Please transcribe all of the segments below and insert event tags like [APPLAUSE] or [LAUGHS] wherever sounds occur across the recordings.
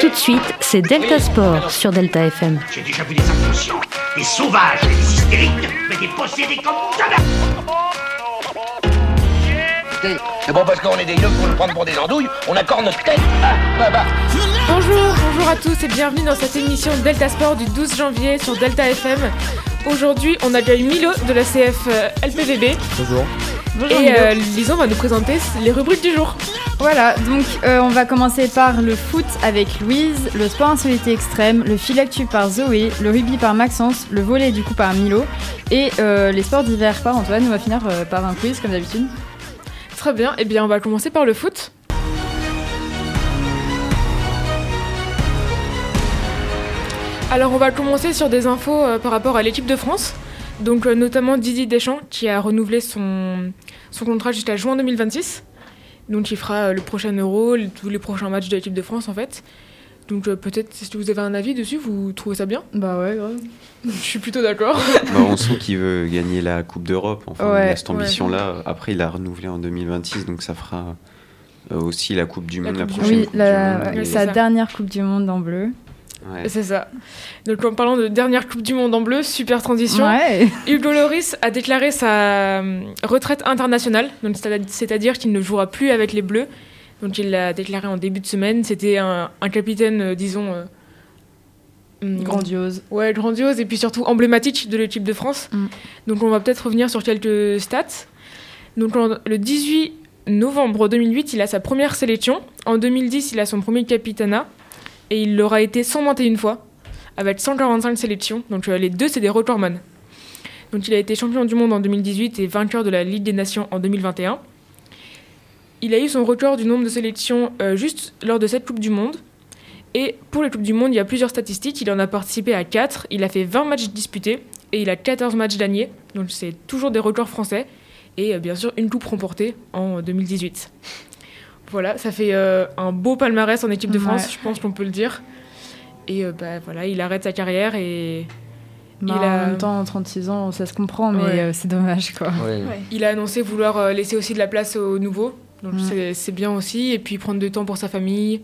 Tout de suite, c'est Delta Sport sur Delta FM. J'ai déjà vu des inconscients, des sauvages, des hystériques, mais des possédés comme jamais C'est bon parce qu'on est des yeux pour nous prendre pour des andouilles, on accorde notre tête. Ah, bah, bah. Bonjour, bonjour à tous et bienvenue dans cette émission Delta Sport du 12 janvier sur Delta FM. Aujourd'hui, on accueille Milo de la CF euh, LPVB. Bonjour. Et euh, Lison va nous présenter les rubriques du jour. Voilà, donc euh, on va commencer par le foot avec Louise, le sport insolité extrême, le filactu par Zoé, le rugby par Maxence, le volet du coup par Milo et euh, les sports d'hiver par Antoine. On va finir euh, par un quiz comme d'habitude. Très bien, et bien on va commencer par le foot. Alors on va commencer sur des infos euh, par rapport à l'équipe de France. Donc euh, notamment Didier Deschamps qui a renouvelé son, son contrat jusqu'à juin 2026. Donc il fera euh, le prochain Euro, le- tous les prochains matchs de l'équipe de France en fait. Donc euh, peut-être si vous avez un avis dessus, vous trouvez ça bien? Bah ouais, grave. Je suis plutôt d'accord. [LAUGHS] Bah, on sent qu'il veut gagner la Coupe d'Europe. Enfin, Ouais, il a cette ouais. ambition-là. Après, il a renouvelé en 2026, donc ça fera euh, aussi la Coupe du La Monde, la, Coupe du prochaine Oui, Coupe la- du Monde. ouais, mais- c'est sa ça. dernière Coupe du Monde en bleu. Ouais. C'est ça. Donc en parlant de dernière Coupe du Monde en bleu, super transition. Ouais. Hugo Loris a déclaré sa euh, retraite internationale, donc c'est-à-dire qu'il ne jouera plus avec les Bleus. Donc il l'a déclaré en début de semaine. C'était un, un capitaine, euh, disons, euh, hum, Grandiose. Ouais, grandiose et puis surtout emblématique de l'équipe de France. Mm. Donc on va peut-être revenir sur quelques stats. Donc en- le 18 novembre 2008, il a sa première sélection. En 2010, il a son premier capitanat et il l'aura été 121 fois avec 145 sélections. Donc euh, les deux, c'est des recordman. Donc il a été champion du monde en 2018 et vainqueur de la Ligue des Nations en 2021. Il a eu son record du nombre de sélections euh, juste lors de cette Coupe du Monde. Et pour les Coupes du Monde, il y a plusieurs statistiques. Il en a participé à 4. Il a fait 20 matchs disputés et il a 14 matchs gagnés. Donc c'est toujours des records français. Et euh, bien sûr, une coupe remportée en 2018. Voilà, ça fait euh, un beau palmarès en équipe de France, Ouais. je pense qu'on peut le dire. Et euh, bah, voilà, il arrête sa carrière et Bah, Il a- En même temps, 36 ans, ça se comprend, mais Ouais. euh, c'est dommage quoi. il a annoncé vouloir laisser aussi de la place aux nouveaux. Donc c'est- c'est bien aussi. Et puis prendre du temps pour sa famille,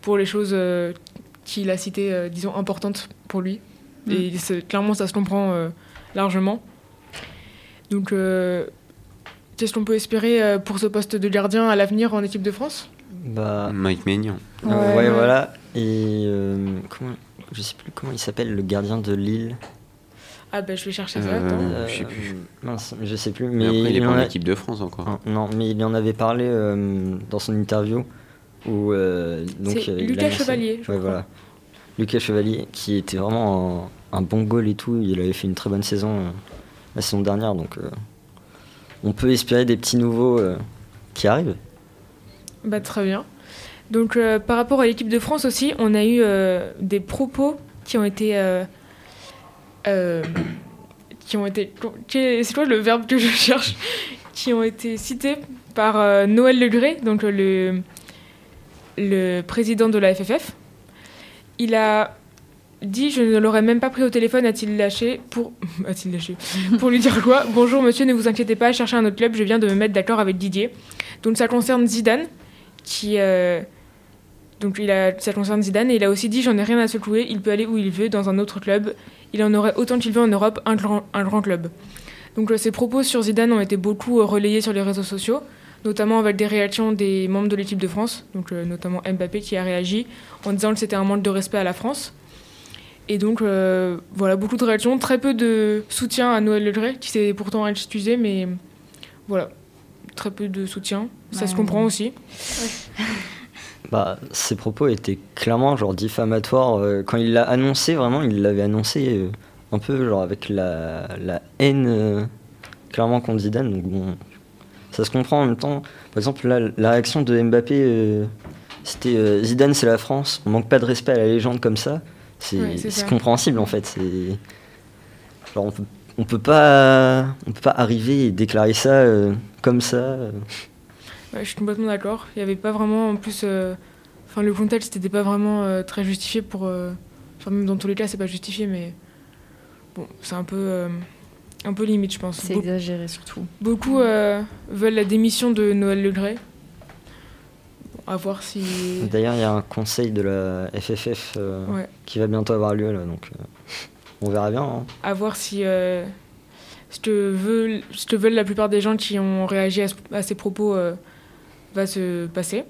pour les choses euh, qu'il a citées, euh, disons, importantes pour lui. Mm. Et c'est- clairement, ça se comprend euh, largement. Donc, euh, qu'est-ce qu'on peut espérer euh, pour ce poste de gardien à l'avenir en équipe de France? Bah, Mike Maignan. euh, Ouais. ouais, voilà. Et euh, comment, je sais plus comment il s'appelle, le gardien de Lille. Ah ben, je vais chercher ça. Euh, je sais plus. Mince, je sais plus. Mais Mais, après, il est pas en a- équipe de France encore. Ah, Non, mais il en avait parlé euh, dans son interview où euh, donc C'est euh, il Lucas Chevalier, je Ouais, crois. voilà. Lucas Chevalier, qui était vraiment un, un bon goal et tout. Il avait fait une très bonne saison euh, la saison dernière, donc euh, on peut espérer des petits nouveaux euh, qui arrivent. Bah, très bien. Donc, euh, par rapport à l'équipe de France aussi, on a eu euh, des propos qui ont été. qui ont été. C'est quoi le verbe que je cherche? Qui ont été cités par Noël Legré, donc le, le président de la FFF. Il a dit Je ne l'aurais même pas pris au téléphone, a-t-il lâché pour. [LAUGHS] a-t-il lâché Pour lui dire quoi? Bonjour monsieur, ne vous inquiétez pas, cherchez un autre club, je viens de me mettre d'accord avec Didier. Donc ça concerne Zidane, qui. euh, donc il a, ça concerne Zidane et il a aussi dit j'en ai rien à secouer, il peut aller où il veut dans un autre club, il en aurait autant qu'il veut en Europe un grand, un grand club. Donc euh, ses propos sur Zidane ont été beaucoup euh, relayés sur les réseaux sociaux, notamment avec des réactions des membres de l'équipe de France, donc euh, notamment Mbappé qui a réagi en disant que c'était un manque de respect à la France. Et donc euh, voilà, beaucoup de réactions, très peu de soutien à Noël Le Gray, qui s'est pourtant excusé, mais voilà, très peu de soutien, ça Ouais. se comprend aussi. [LAUGHS] Bah, ses propos étaient clairement genre diffamatoires. euh, quand il l'a annoncé, vraiment, il l'avait annoncé euh, un peu genre avec la, la haine euh, clairement contre Zidane. Donc bon, ça se comprend en même temps. Par exemple, là, la réaction de Mbappé, euh, c'était euh, Zidane, c'est la France. On manque pas de respect à la légende comme ça. C'est Ouais, compréhensible en fait. Genre on peut, on peut pas, on peut pas arriver et déclarer ça euh, comme ça. euh. Ouais, je suis complètement d'accord. Il n'y avait pas vraiment, en plus, euh, enfin le contexte n'était pas vraiment euh, très justifié pour. euh, Enfin, même dans tous les cas, c'est pas justifié, mais bon, c'est un peu, euh, un peu limite, je pense. C'est exagéré surtout. beaucoup euh, veulent la démission de Noël Legray. Bon, à voir si. D'ailleurs, il y a un conseil de la FFF euh, Ouais. qui va bientôt avoir lieu là, donc euh, on verra bien. hein. à voir si euh, ce, que veulent, ce que veulent la plupart des gens qui ont réagi à, ce- à ces propos euh, va se passer.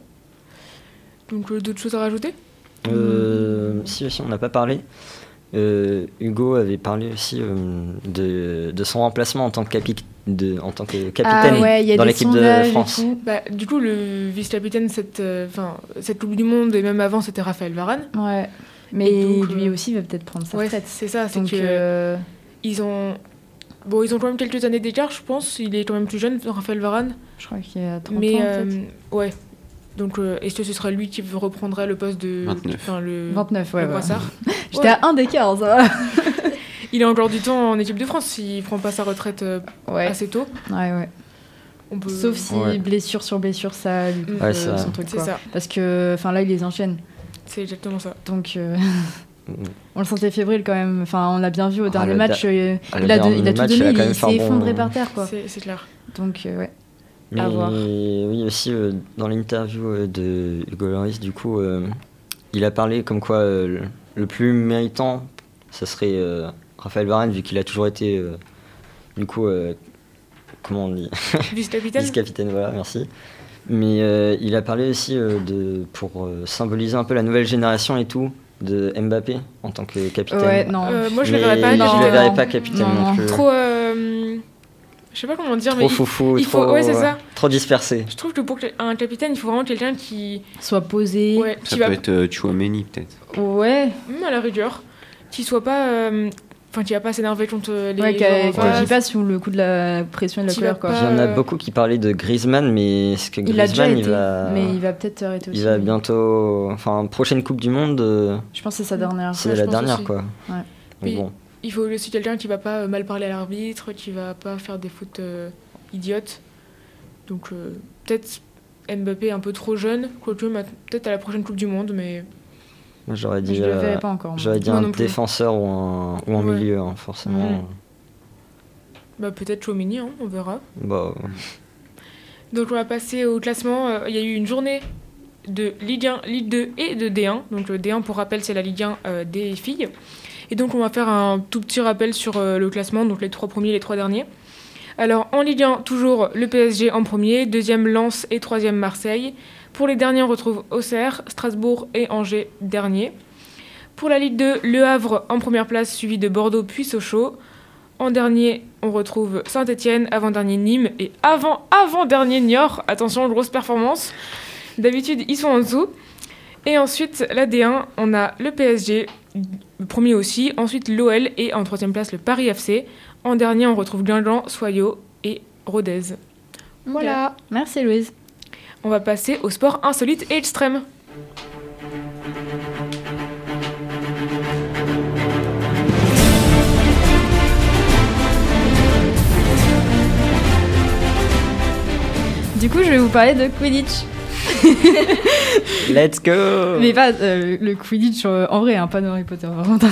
Donc d'autres choses à rajouter? Si aussi, on n'a pas parlé. Hugo avait parlé aussi de, de son remplacement en tant que, capi- de, en tant que capitaine Ah ouais, il y a dans des l'équipe de France. bah, Du coup, le vice-capitaine cette, euh, cette Coupe du Monde et même avant, c'était Raphaël Varane. Ouais. Mais donc, lui euh, aussi va peut-être prendre sa Ouais, retraite. c'est ça. C'est Donc, que euh, ils ont. Bon, ils ont quand même quelques années d'écart, je pense. Il est quand même plus jeune, Raphaël Varane. je crois qu'il y a 30 Mais ans, euh, ouais. Donc, euh, est-ce que ce sera lui qui reprendrait le poste de. 29. Enfin, le. 29, ouais. le ouais. [LAUGHS] J'étais à un d'écart, ça va. [LAUGHS] Il a encore du temps en équipe de France s'il prend pas sa retraite euh, Ouais, assez tôt. ouais, ouais. On peut... Sauf si Ouais. blessure sur blessure, ça lui coupe Ouais, euh, ça- son truc. C'est quoi. ça, Parce que, enfin là, il les enchaîne. c'est exactement ça. Donc, euh, Mm. [LAUGHS] on le sentait fébrile quand même. Enfin, on l'a bien vu au Ah, dernier match. euh, Ah, il, le a, il tout match, il donné, il un s'est bon- effondré par terre, quoi. C'est clair. Donc, euh, ouais. Mais À voir. oui, aussi euh, dans l'interview euh, de Hugo Lloris, du coup, euh, il a parlé comme quoi euh, le, plus méritant, ce serait euh, Raphaël Varane, vu qu'il a toujours été, euh, du coup, euh, comment on dit, Vice-capitaine [LAUGHS] [LAUGHS] vice-capitaine, voilà, merci. Mais euh, il a parlé aussi euh, de, pour euh, symboliser un peu la nouvelle génération et tout, de Mbappé en tant que capitaine. Ouais, non. Euh, moi, je Mais le verrais pas. Je Non, le verrais pas capitaine Non, non, non. plus. Trop. euh, Je sais pas comment dire, mais Trop il- foufou, il trop, faut- ouais, c'est ça. trop dispersé. je trouve que pour un capitaine, il faut vraiment quelqu'un qui. Soit posé. Ouais, Ça qui peut va. être euh, Chouameni, peut-être. Ouais, Même à la rigueur. Qui soit pas. Euh, Enfin, qui va pas s'énerver contre les. ouais, face. vit pas sous le coup de la pression et de la Qui colère, quoi. Il y en a Euh, beaucoup qui parlaient de Griezmann, mais est-ce que Griezmann, il va, mais il va peut-être arrêter aussi. il va bientôt, enfin, prochaine Coupe du Monde, euh, Je pense que c'est sa dernière. c'est Ouais, la dernière, aussi. quoi. Ouais. Puis- bon, Il faut aussi quelqu'un qui va pas euh, mal parler à l'arbitre, qui va pas faire des fautes euh, idiotes. Donc euh, peut-être Mbappé un peu trop jeune, quoique peut-être à la prochaine Coupe du Monde, mais j'aurais dit, Je le euh, verrai pas encore. moi. j'aurais dit Moi un non défenseur ou un, ou un Ouais. milieu, hein, forcément. Bah, peut-être Chouamini, hein, on verra. Bah, [LAUGHS] Donc on va passer au classement. Euh, Il y a eu une journée de Ligue 1, Ligue 2 et de D1. Donc le D1 pour rappel c'est la Ligue 1 euh, des filles. Et donc on va faire un tout petit rappel sur euh, le classement, donc les trois premiers, les trois derniers. Alors en Ligue 1, toujours le PSG en premier, deuxième Lens et troisième Marseille. Pour les derniers, on retrouve Auxerre, Strasbourg et Angers dernier. Pour la Ligue 2, Le Havre en première place, suivi de Bordeaux puis Sochaux. En dernier, on retrouve Saint-Etienne, avant-dernier Nîmes et avant, avant-dernier Niort. Attention, grosse performance. D'habitude, ils sont en dessous. Et ensuite, la D1, on a le PSG, le premier aussi. Ensuite, l'OL et en troisième place, le Paris FC. En dernier, on retrouve Guingamp, Soyaux et Rodez. Voilà. Merci Louise. On va passer au sport insolite et extrême. Du coup, je vais vous parler de Quidditch. [LAUGHS] let's go Mais pas euh, le Quidditch euh, en vrai, hein, pas dans Harry Potter contre.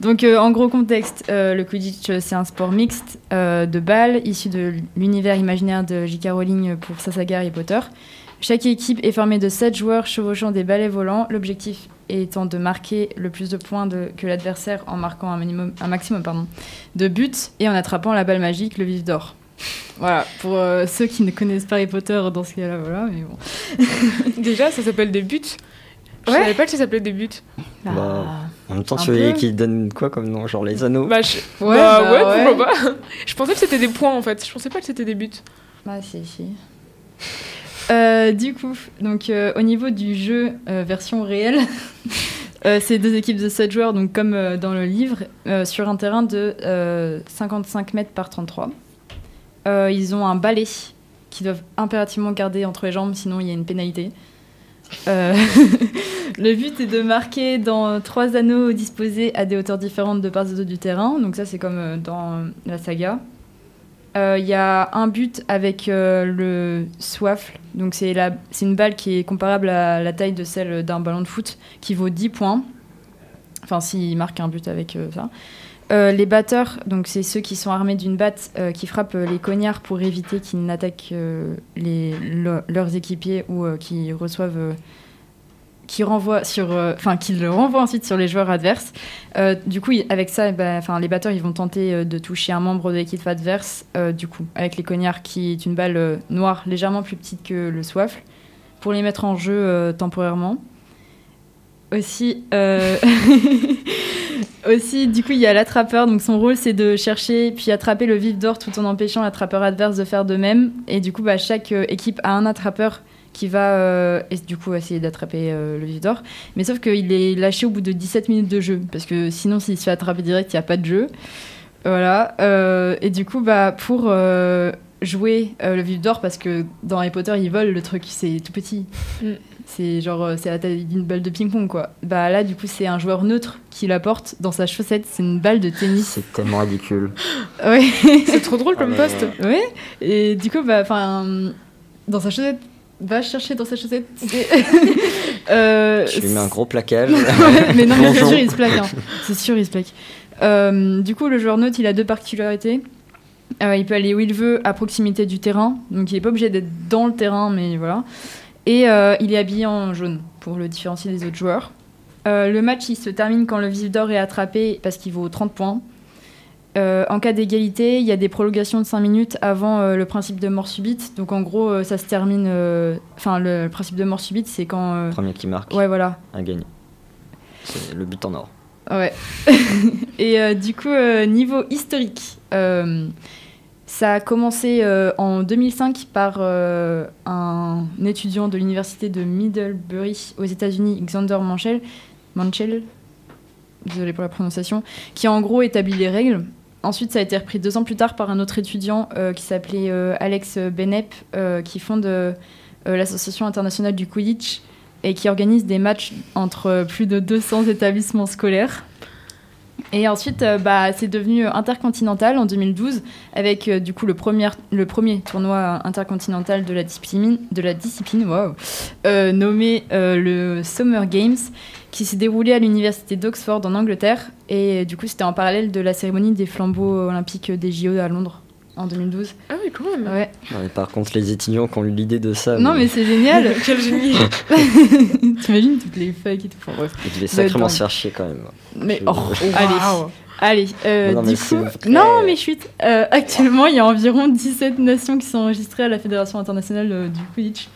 Donc euh, en gros contexte, euh, le Quidditch euh, c'est un sport mixte euh, de balles issu de l'univers imaginaire de J.K. Rowling pour sa saga Harry Potter. Chaque équipe est formée de 7 joueurs chevauchant des balais volants, l'objectif étant de marquer le plus de points de- que l'adversaire en marquant un, minimum, un maximum pardon, de buts et en attrapant la balle magique, le vif d'or. [LAUGHS] Voilà, pour euh, ceux qui ne connaissent pas Harry Potter dans ce cas-là, voilà, mais bon. [LAUGHS] Déjà, ça s'appelle des buts. Je Ouais. savais pas que ça s'appelait des buts. Bah, En même temps, Un tu veux qu'ils donnent quoi comme nom Genre les anneaux Bah, je... Ouais, bah, bah, ouais, ouais. pourquoi pas. [LAUGHS] Je pensais que c'était des points en fait. Je pensais pas que c'était des buts. Bah si, si. Euh, du coup, donc euh, au niveau du jeu euh, version réelle, [LAUGHS] euh, c'est deux équipes de 7 joueurs, donc comme euh, dans le livre, euh, sur un terrain de euh, 55 mètres par 33. Euh, ils ont un balai qu'ils doivent impérativement garder entre les jambes, sinon il y a une pénalité. Euh, [LAUGHS] le but est de marquer dans trois anneaux disposés à des hauteurs différentes de part et d'autre du terrain. Donc ça, c'est comme euh, dans la saga. Euh, Il y a un but avec euh, le soifle. Donc c'est une balle qui est comparable à la taille de celle d'un ballon de foot, qui vaut 10 points. Enfin, s'il marque un but avec euh, ça. Euh, les batteurs, donc c'est ceux qui sont armés d'une batte euh, qui frappent euh, les cognards pour éviter qu'ils n'attaquent leurs équipiers ou euh, qui reçoivent, qui renvoient sur, enfin qu'ils le renvoient ensuite sur les joueurs adverses. Du coup, avec ça, eh ben, enfin les batteurs ils vont tenter de toucher un membre de l'équipe adverse. du coup, avec les cognards qui est une balle noire légèrement plus petite que le soifle pour les mettre en jeu temporairement. Aussi, euh, [LAUGHS] aussi, du coup, il y a l'attrapeur. Donc, son rôle, c'est de chercher puis attraper le vif d'or tout en empêchant l'attrapeur adverse de faire de même. Et du coup, bah, chaque euh, équipe a un attrapeur qui va euh, et du coup essayer d'attraper le vif d'or. Mais sauf qu'il est lâché au bout de 17 minutes de jeu. Parce que sinon, s'il se fait attraper direct, il n'y a pas de jeu. Voilà. et du coup, bah, pour jouer le vif d'or, parce que dans Harry Potter, ils volent le truc, c'est tout petit. Mm. C'est genre, euh, c'est la taille d'une balle de ping-pong, quoi. Bah là, du coup, c'est un joueur neutre qui la porte dans sa chaussette. C'est une balle de tennis. C'est tellement ridicule. [LAUGHS] Ouais. C'est trop drôle comme Ah, mais- poste. ouais. Et du coup, bah, enfin, dans sa chaussette, va chercher dans sa chaussette. C'est- [LAUGHS] [LAUGHS] euh, Je lui mets un gros plaquage. Mais non, mais c'est Bonjour. sûr, il se plaque. hein. C'est sûr, il se plaque. Euh, du coup, le joueur neutre, il a deux particularités. Euh, il peut aller où il veut, à proximité du terrain. Donc, il n'est pas obligé d'être dans le terrain, mais voilà. Et euh, il est habillé en jaune pour le différencier des autres joueurs. Euh, le match, il se termine quand le vif d'or est attrapé parce qu'il vaut 30 points. Euh, en cas d'égalité, il y a des prolongations de 5 minutes avant le principe de mort subite. Donc en gros, ça se termine. Enfin, le, principe de mort subite, c'est quand. Premier qui marque Ouais, voilà. a gagné. C'est le but en or. Ouais. [LAUGHS] Et du coup, niveau historique, ça a commencé euh, en 2005 par euh, un étudiant de l'université de Middlebury aux États-Unis, Xander Manchel, Manchel, désolé pour la prononciation, qui a en gros établi les règles. Ensuite, ça a été repris deux ans plus tard par un autre étudiant euh, qui s'appelait Alex Benep, qui fonde l'Association internationale du Quidditch et qui organise des matchs entre plus de 200 établissements scolaires. Et ensuite, euh, bah, c'est devenu intercontinental en 2012 avec euh, du coup le premier, le premier tournoi intercontinental de la discipline, waouh, euh, nommé le Summer Games qui s'est déroulé à l'université d'Oxford en Angleterre. Et du coup, c'était en parallèle de la cérémonie des flambeaux olympiques des JO à Londres en 2012. Ah oui, quand même. Ouais. Par contre, les étudiants qui ont eu l'idée de ça, Non, mais c'est génial! [LAUGHS] Quel génie. [LAUGHS] T'imagines toutes les fake et tout. Enfin, bref. ils devaient sacrément se faire chier quand même. Mais Je- oh, allez, allez. euh, Non, du coup, vrai. non mais chut. Euh, actuellement, il y a environ 17 nations qui sont enregistrées à la Fédération internationale euh, du Quidditch.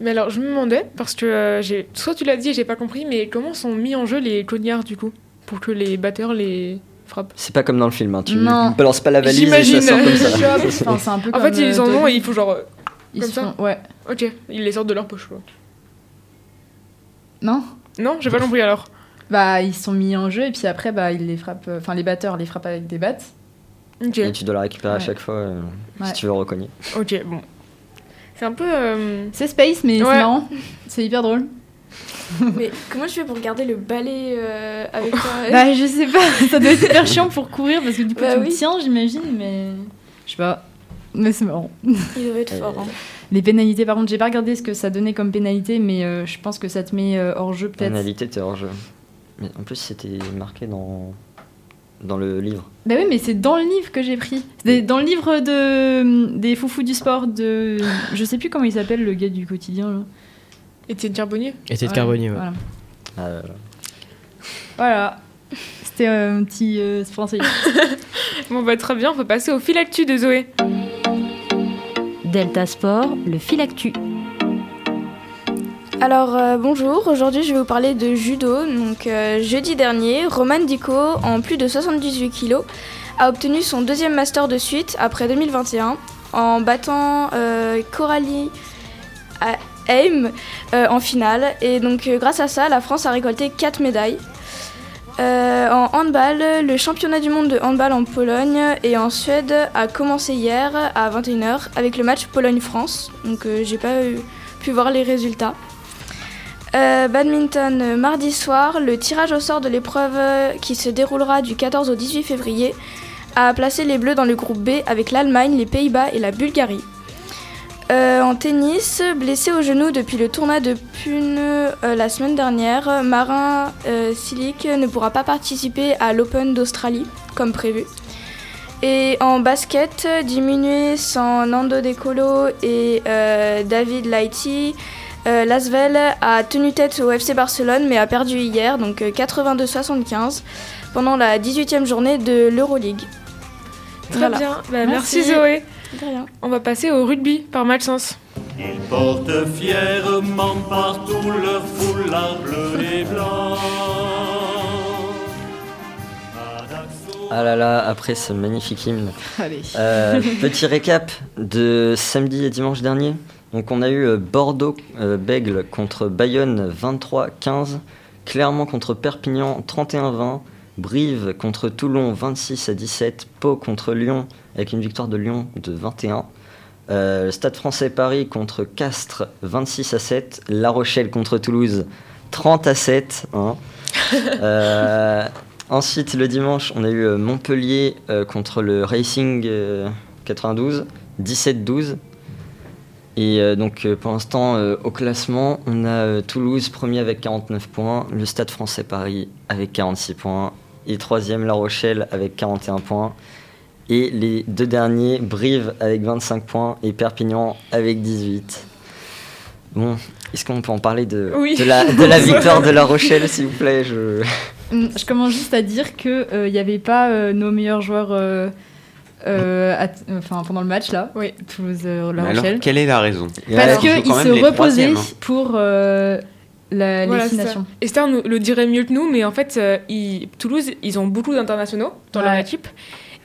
Mais alors, je me demandais, parce que euh, soit tu l'as dit et j'ai pas compris, mais comment sont mis en jeu les cognards du coup Pour que les batteurs les C'est pas comme dans le film, hein. tu Non. balances pas la valise et ça sort comme ça. [LAUGHS] Enfin, c'est un peu En comme, fait, ils euh, en ont et il faut genre. euh, Ils comme se ça font- Ouais. Ok, ils les sortent de leur poche quoi. Non Non, j'ai pas compris alors. Bah, ils sont mis en jeu et puis après, bah, ils les frappent. euh, Enfin, les batteurs les frappent avec des battes. Ok, Et tu dois la récupérer à Ouais. chaque fois euh, Ouais. si tu veux recogner. ok, bon. C'est un peu. euh, C'est space, mais c'est Ouais. marrant. C'est hyper drôle. [LAUGHS] Mais comment tu fais pour garder le balai euh, avec toi [LAUGHS] Bah, je sais pas. [LAUGHS] Ça doit être hyper chiant pour courir parce que du coup, Bah tu oui. le tiens, j'imagine, mais. Je sais pas. Mais c'est marrant. Il devait être fort. hein. Les pénalités, par contre, j'ai pas regardé ce que ça donnait comme pénalité, mais euh, je pense que ça te met euh, hors jeu peut-être. Pénalité, t'es hors jeu. Mais en plus, c'était marqué dans, dans le livre. Bah oui, mais c'est dans le livre que j'ai pris. C'est dans le livre de des foufous du sport de. Je sais plus comment il s'appelle le gars du quotidien. Là. Étienne c'est de Ouais, Carbonnier, ouais. Voilà. Ah, là, là. Voilà. C'était euh, un petit euh, français. [LAUGHS] Bon, bah très bien, on peut passer au fil actu de Zoé. Delta Sport, le fil actu. Alors euh, bonjour, aujourd'hui je vais vous parler de judo. Donc euh, jeudi dernier, Roman Dico, en plus de 78 kilos, a obtenu son deuxième master de suite après 2021 en battant euh, Coralie Euh, en finale. Et donc euh, grâce à ça, la France a récolté 4 médailles. Euh, en handball, le championnat du monde de handball en Pologne et en Suède a commencé hier à 21h avec le match Pologne-France. Donc j'ai pas pu voir les résultats. Badminton, mardi soir, le tirage au sort de l'épreuve qui se déroulera du 14 au 18 février a placé les Bleus dans le groupe B avec l'Allemagne, les Pays-Bas et la Bulgarie. En tennis, blessé au genou depuis le tournoi de Pune euh, la semaine dernière, Marin euh, Cilic ne pourra pas participer à l'Open d'Australie comme prévu. Et en basket, diminué sans Nando De Colo et euh, David Laiti, euh, Lasvel a tenu tête au FC Barcelone mais a perdu hier, donc euh, 82-75, pendant la 18e journée de l'Euroleague. Très Voilà. bien. Bah, merci. Merci. Zoé. On va passer au rugby par Malchance. Ils portent fièrement partout leur foulard bleu et blanc. Ah là là, après ce magnifique hymne. Allez. Euh, petit récap de samedi et dimanche dernier. Donc on a eu euh, Bordeaux euh, Bègle contre Bayonne 23-15, Clermont contre Perpignan 31-20, Brive contre Toulon 26 à 17, Pau contre Lyon avec une victoire de Lyon de 21. Euh, le Stade français Paris contre Castres 26 à 7, La Rochelle contre Toulouse 30 à 7. hein. [LAUGHS] Euh, ensuite le dimanche on a eu euh, Montpellier euh, contre le Racing euh, 92 17-12. Et donc pour l'instant au classement on a Toulouse premier avec 49 points, le Stade français Paris avec 46 points et troisième La Rochelle avec 41 points. Et les deux derniers, Brive avec 25 points et Perpignan avec 18. Bon, est-ce qu'on peut en parler de, Oui. de, la, de la [LAUGHS] victoire de La Rochelle, s'il vous plaît? Je... Mm, Je commence juste à dire que il n'y avait pas euh, nos meilleurs joueurs euh, euh, enfin, pendant le match là. Oui. Toulouse-La Mais alors, Rochelle. quelle est la raison? Parce qu'ils se reposaient hein. pour euh, la, Voilà. Esther nous le dirait mieux que nous, mais en fait, euh, ils- Toulouse, ils ont beaucoup d'internationaux dans leur équipe.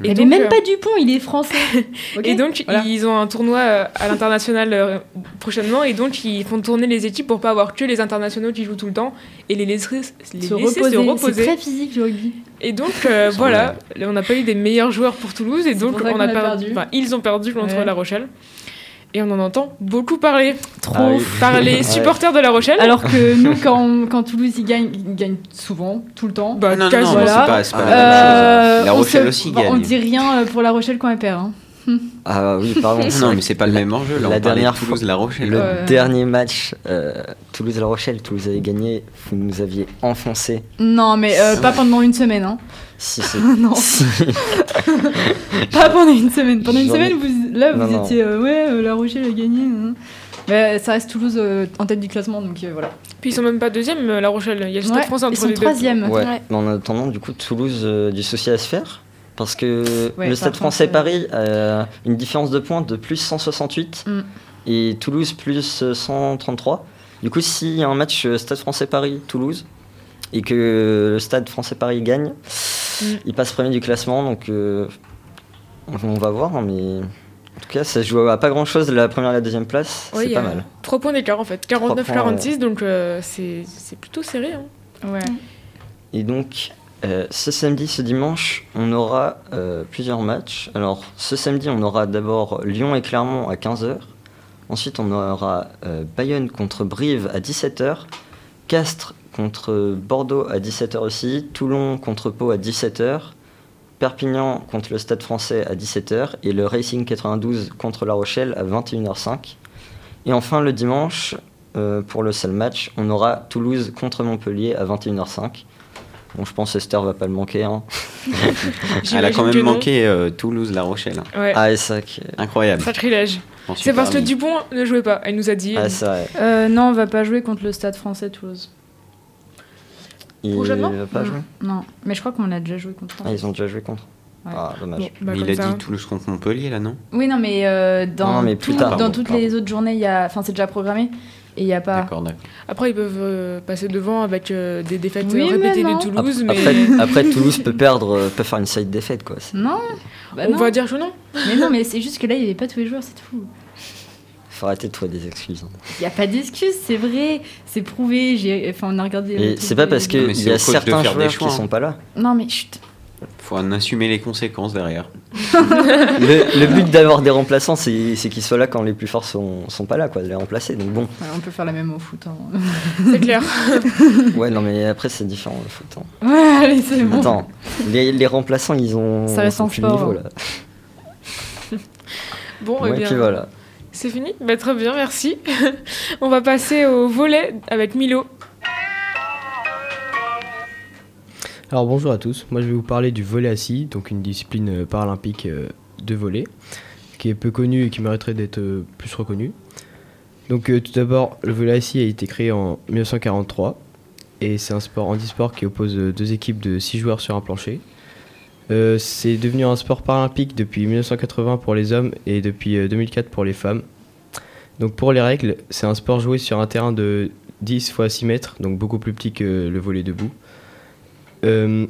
Il n'y avait donc, même euh, pas Dupont, il est français. [LAUGHS] Et donc, Voilà. ils ont un tournoi euh, à l'international euh, prochainement, et donc ils font tourner les équipes pour pas avoir que les internationaux qui jouent tout le temps et les laisser, les se laisser reposer. se C'est reposer. très physique le rugby. Et donc, euh, voilà, on n'a pas eu des meilleurs joueurs pour Toulouse, et donc on qu'on a a perdu. perdu. enfin, ils ont perdu contre Ouais. La Rochelle. Et on en entend beaucoup parler, trop Ah oui. par les [LAUGHS] Ouais. supporters de La Rochelle. Alors que [LAUGHS] nous, quand, quand Toulouse il gagne, il gagne souvent, tout le temps. bah, Non, non, c'est pas, Euh, la même chose. La on Rochelle se- aussi bah, On gagne. dit rien euh, pour La Rochelle quand elle perd. hein. Ah oui, pardon. c'est [LAUGHS] Non, mais c'est pas le même enjeu. Là, La on dernière de Toulouse, La Rochelle. Le Ouais. dernier match, euh, Toulouse-La Rochelle, Toulouse avait gagné, vous nous aviez enfoncé. Non, mais euh, pas pendant une semaine. Hein. Si, c'est. [LAUGHS] non, si. [LAUGHS] pas pendant une semaine. Pendant une semaine, vous, là, vous Non, étiez euh, ouais, euh, La Rochelle a gagné. hein. Mais ça reste Toulouse euh, en tête du classement, donc euh, voilà. Puis ils sont même pas deuxième, La Rochelle. Il y a Stade Ouais, ils entre sont les deux. troisième. Ouais. Ouais. Mais en attendant, du coup, Toulouse euh, du souci à se faire. Parce que Ouais, le Stade français euh, Paris a une différence de points de plus 168 Mm. et Toulouse plus euh, 133. Du coup, s'il y a un match euh, Stade français Paris-Toulouse et que le Stade français Paris gagne, Mm. il passe premier du classement. Donc, euh, on va voir. hein, Mais en tout cas, ça se joue à pas grand chose la première et la deuxième place. C'est pas a mal. 3 points d'écart en fait, Trois points, 49-46, donc euh, c'est c'est plutôt serré. hein. Ouais. Et donc, euh, ce samedi, ce dimanche, on aura euh, plusieurs matchs. Alors, ce samedi, on aura d'abord Lyon et Clermont à 15h. Ensuite, on aura euh, Bayonne contre Brive à 17h. Castres contre Bordeaux à 17h aussi. Toulon contre Pau à 17h. Perpignan contre le Stade français à 17h. Et le Racing 92 contre La Rochelle à 21h05. Et enfin, le dimanche, pour le seul match, on aura Toulouse contre Montpellier à 21h05. Bon, je pense Esther va pas le manquer. Hein. [LAUGHS] Elle a quand même manqué euh, Toulouse, La Rochelle. hein. Ouais, Ah, et ça, Incroyable. sacrilège. C'est parce que. Dupont ne jouait pas, elle nous a dit. ah, ça, ouais. Euh, non, on va pas jouer contre le Stade français Toulouse. Il Prochainement va pas jouer Non, mais je crois qu'on a déjà joué contre. Ah, ils ont déjà joué contre. Ouais. Ah, dommage. Bon, bah, Mais il a ça. dit Toulouse contre Montpellier, là, non? Oui, non, mais euh, dans, Non, mais plus tout- tard. dans Pardon, toutes pardon. les autres journées, il y a, enfin, c'est déjà programmé et il y a pas. D'accord, d'accord. Après, ils peuvent euh, passer devant avec euh, des défaites Oui, répétées de Toulouse, Après, mais après, Toulouse peut perdre, euh, peut faire une side défaite quoi. C'est- Non. Bah on non. va dire que non. Mais non, mais c'est juste que là, il n'y avait pas tous les joueurs, c'est tout. Faut arrêter de trouver des excuses. hein. Il n'y a pas d'excuse, c'est vrai, c'est prouvé. J'ai, enfin, on a regardé. Et c'est pas parce Mais qu'il c'est y a certains joueurs qui hein. sont pas là. Non, mais chut. Faut en assumer les conséquences derrière. [LAUGHS] Le, le but d'avoir des remplaçants, c'est qu'ils soient là quand les plus forts sont, sont pas là, quoi, de les remplacer. Donc bon, Ouais, on peut faire la même au foot. hein. [LAUGHS] C'est clair. [LAUGHS] ouais, non, mais après c'est différent le foot. hein. ouais, allez, c'est bon. Attends, les, les remplaçants, ils ont Ça reste sport, niveau hein. là. Bon, eh Ouais, bien, puis voilà. C'est fini bah, Très bien, merci. On va passer au volet avec Milo. Alors bonjour à tous, moi je vais vous parler du volet assis, donc une discipline euh, paralympique euh, de volet, qui est peu connue et qui mériterait d'être euh, plus reconnue. Donc tout d'abord, le volet assis a été créé en 1943, et c'est un sport handisport qui oppose deux équipes de 6 joueurs sur un plancher. C'est devenu un sport paralympique depuis 1980 pour les hommes et depuis euh, 2004 pour les femmes. Donc pour les règles, c'est un sport joué sur un terrain de 10 x 6 mètres, donc beaucoup plus petit que le volet debout. Euh,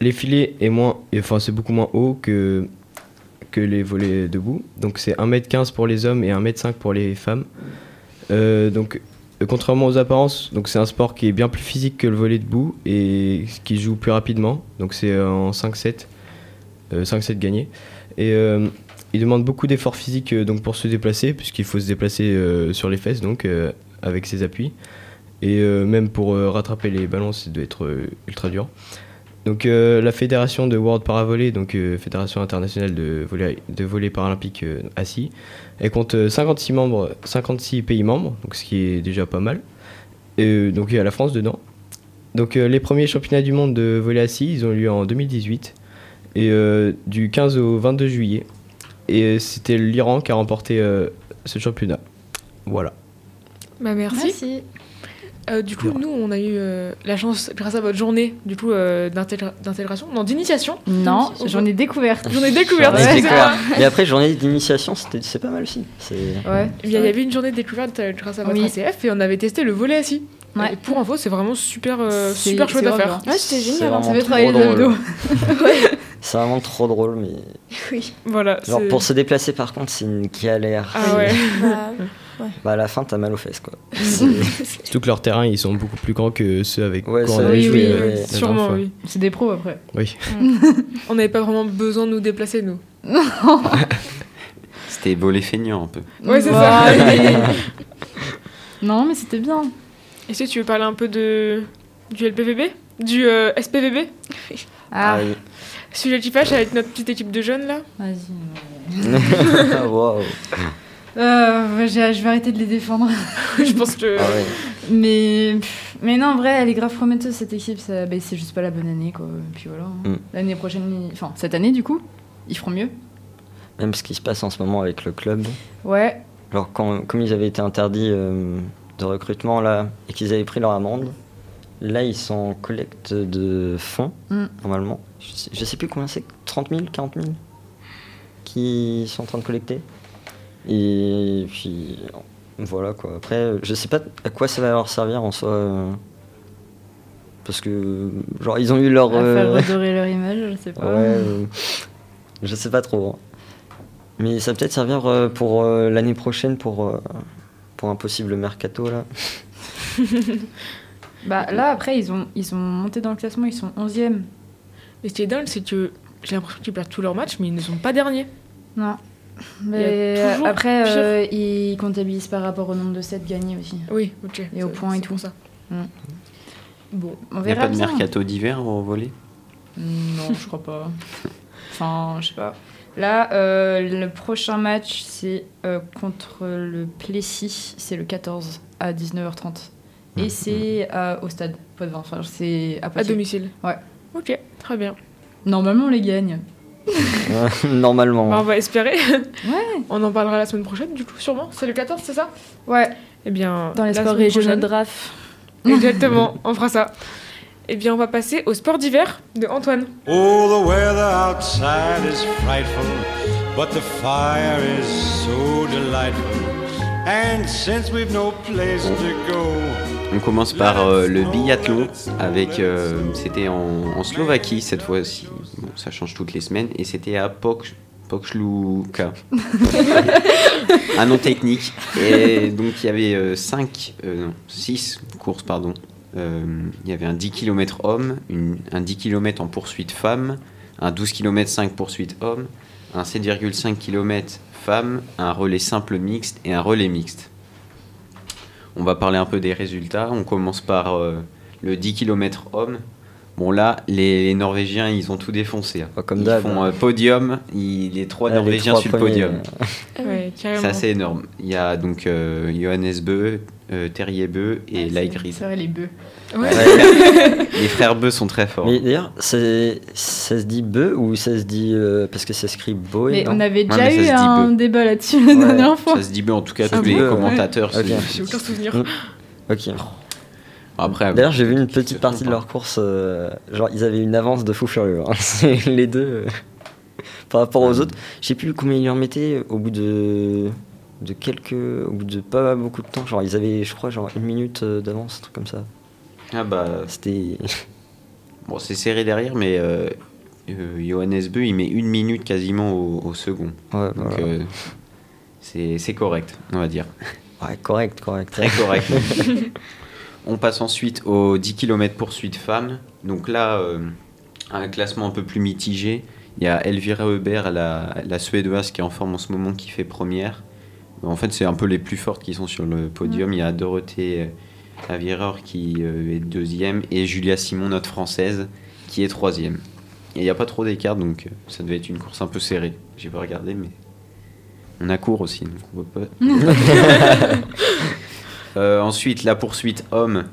les filets est moins, enfin c'est beaucoup moins haut que, que les volets debout. Donc c'est 1m15 pour les hommes et 1m5 pour les femmes. Euh, donc euh, contrairement aux apparences, donc c'est un sport qui est bien plus physique que le volet debout et qui joue plus rapidement. Donc c'est en 5-7, euh, 5-7 gagnés. Et il demande beaucoup d'efforts physiques donc pour se déplacer, puisqu'il faut se déplacer sur les fesses donc avec ses appuis. Et euh, même pour euh, rattraper les ballons, ça doit être euh, ultra dur. Donc euh, la fédération de World Paravolley, donc euh, fédération internationale de volley, de volley paralympique euh, assis, elle compte euh, 56 membres, 56 pays membres, donc ce qui est déjà pas mal. Et, donc il y a la France dedans. Donc euh, les premiers championnats du monde de volley assis, ils ont eu lieu en 2018 et euh, du 15 au 22 juillet. Et c'était l'Iran qui a remporté euh, ce championnat. Voilà. Bah, merci. Euh, du coup, nous, on a eu euh, la chance, grâce à votre journée, du coup, euh, d'intégra- d'intégration, non, d'initiation. Non, ai découverte. J'en ai découverte, Journée découverte. Et après, journée d'initiation, c'était- c'est pas mal aussi. Ouais. Il y avait une journée de découverte euh, grâce à votre Oui. ACF et on avait testé le volet assis. Ouais. Et pour info, c'est vraiment super, euh, super chouette à faire. Ouais, c'était génial. Ça fait travailler drôle. abdos. [LAUGHS] C'est vraiment trop drôle, mais. Oui. Voilà. Genre, pour se déplacer, par contre, c'est une galère. Ah ouais. [LAUGHS] Bah, Bah, à la fin, t'as mal aux fesses, quoi. [LAUGHS] Surtout que leurs terrains, ils sont beaucoup plus grands que ceux avec Ouais, quoi on avait oui, joué oui, euh, oui, Sûrement, oui. C'est des pros après. Oui. [LAUGHS] On n'avait pas vraiment besoin de nous déplacer, nous. [LAUGHS] C'était volet feignant un peu. Ouais, c'est ça. mais- non, mais c'était bien. Est-ce que tu veux parler un peu de du LPVB Du euh, SPVB Ah, oui. Sujet qui fâche avec notre petite équipe de jeunes, là vas-y. Waouh. Euh, je vais arrêter de les défendre. [LAUGHS] Je pense que... Ah ouais. Mais, non, en vrai, elle est grave prometteuse cette équipe. Ça, bah, c'est juste pas la bonne année, quoi. Et puis voilà. hein. Mm. L'année prochaine, ils- enfin cette année, du coup, ils feront mieux. Même ce qui se passe en ce moment avec le club. Ouais. Alors, quand, comme ils avaient été interdits euh, de recrutement là, et qu'ils avaient pris leur amende, là, ils sont en collecte de fonds, Mm. normalement. Je sais, je sais plus combien c'est, 30 000, 40 000 qui sont en train de collecter. Et puis, voilà quoi. Après, je sais pas à quoi ça va leur servir en soi. euh, parce que, genre, ils ont eu leur. À faire euh, redorer leur image, je sais Ouais, pas. euh, je sais pas trop. hein. Mais ça va peut-être servir euh, pour euh, l'année prochaine pour, euh, pour un possible mercato là. [LAUGHS] Bah là, après, ils ont, ils ont monté dans le classement, ils sont 11e. Et ce qui est dingue, c'est que j'ai l'impression qu'ils perdent tous leurs matchs, mais ils ne sont pas derniers. Non. Mais après, euh, ils comptabilisent par rapport au nombre de sets gagnés aussi. Oui, ok. Et au C'est- point et c'est tout. ça. Mm. Bon. On Il n'y a verra pas de bien. mercato d'hiver au volet Non, je crois pas. [LAUGHS] Enfin, je sais pas. Là, euh, le prochain match, c'est euh, contre le Plessis. C'est le 14 à 19h30. Mmh. Et c'est euh, au stade Poitvin. Enfin, c'est à domicile. Ouais. Ok, très bien. Normalement, on les gagne. [LAUGHS] Normalement. Bah, on va espérer. [LAUGHS] Ouais. On en parlera la semaine prochaine, du coup, sûrement. C'est le 14, c'est ça? Ouais. Eh bien. Dans les sports régionaux RAF. [LAUGHS] Exactement, on fera ça. Eh bien, on va passer au sport d'hiver de Antoine. Oh, the weather outside is frightful, but the fire is so delightful. And since we've no place to go, On commence par euh, le biathlon avec euh, c'était en, en Slovaquie cette fois-ci. Ça change toutes les semaines et c'était à Pokšluka. [LAUGHS] Un nom technique. Et donc il y avait 5 non, 6 courses pardon. Euh, il y avait un 10 km homme, une- un 10 km en poursuite femme, un 12 km 5 poursuite homme, un 7,5 km femme, un relais simple mixte et un relais mixte. On va parler un peu des résultats. On commence par euh, le 10 km homme. Bon là, les, les Norvégiens, ils ont tout défoncé. hein. comme ils font hein. euh, podium, ils- les trois Ouais, les Norvégiens trois sur le podium. Ouais, carrément. Ça c'est énorme. Il y a donc euh, Johannes Beu, euh, Terrier Beu et Laigrid. C'est vrai, les bœufs. Ouais. [LAUGHS] les frères Beu sont très forts. Mais d'ailleurs, ça se dit beu ou ça se dit. euh, parce que ça s'écrit beau Mais et on avait Ouais, déjà eu un débat là-dessus la Ouais, dernière fois. Ça se dit Beu, en tout cas tous les Beu, ouais. commentateurs. se Ok. disent- J'ai aucun souvenir. Mm. Ok. Après, D'ailleurs, j'ai vu une petite partie de leur course. euh, genre, ils avaient une avance de fou furieux. hein. [LAUGHS] Les deux. euh, [LAUGHS] par rapport aux autres. Je sais plus combien ils leur mettaient au bout de. De quelques. Au bout de pas beaucoup de temps. Genre, ils avaient, je crois, genre une minute euh, d'avance, un truc comme ça. Ah bah, C'était. [LAUGHS] bon, c'est serré derrière, mais euh, euh, Johannes Beu, il met une minute quasiment au, au second. Ouais, Donc voilà. euh, c'est c'est correct, on va dire. Ouais, correct, correct. Très correct. On passe ensuite aux 10 km poursuite femmes. Donc là, euh, un classement un peu plus mitigé. Il y a Elvira Hubert, la, la suédoise qui est en forme en ce moment, qui fait première. En fait, c'est un peu les plus fortes qui sont sur le podium. Il y a Dorothée euh, Avireur qui euh, est deuxième et Julia Simon, notre française, qui est troisième. Et il n'y a pas trop d'écart, donc ça devait être une course un peu serrée. J'ai pas regardé, mais on a court aussi, donc on voit pas. [LAUGHS] [LAUGHS] ensuite, la poursuite homme,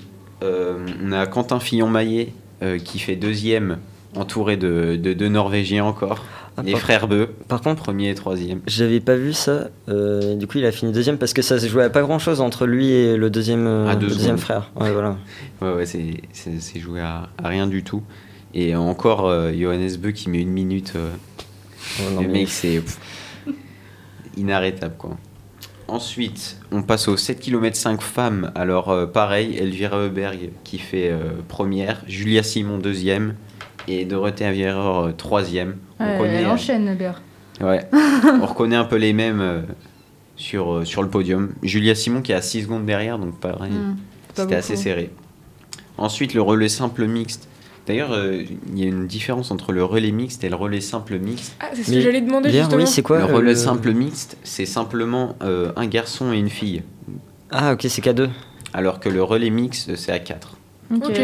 euh, on a Quentin Fillon-Maillet euh, qui fait deuxième, entouré de de deux Norvégiens encore. Ah, les par- frères Beu, Par contre, premier et troisième. J'avais pas vu ça. euh, du coup, il a fini deuxième parce que ça se jouait à pas grand chose entre lui et le deuxième, euh, le deuxième frère. Ouais, voilà. [LAUGHS] Ouais, ouais, c'est- joué à, à rien du tout. Et encore euh, Johannes Beu qui met une minute. euh, Ouais, non, le mais- mec, c'est inarrêtable quoi. Ensuite, on passe aux 7 km 5 femmes. Alors, euh, pareil, Elvira Heuberg qui fait euh, première, Julia Simon deuxième et Dorothée Avieror euh, troisième. On Ouais, elle enchaîne, Ber. Ouais, [LAUGHS] on reconnaît un peu les mêmes sur, sur le podium. Julia Simon qui est à 6 secondes derrière, donc pareil, Mm, pas c'était assez serré. Ensuite, le relais simple mixte. D'ailleurs, euh, il y a une différence entre le relais mixte et le relais simple mixte. Ah, c'est ce Mais que j'allais demander d'ailleurs, justement. oui, c'est quoi le euh, relais le- simple mixte, c'est simplement euh, un garçon et une fille. Ah, ok, c'est K2. Alors que le relais mixte, c'est à 4. Ok. Ok.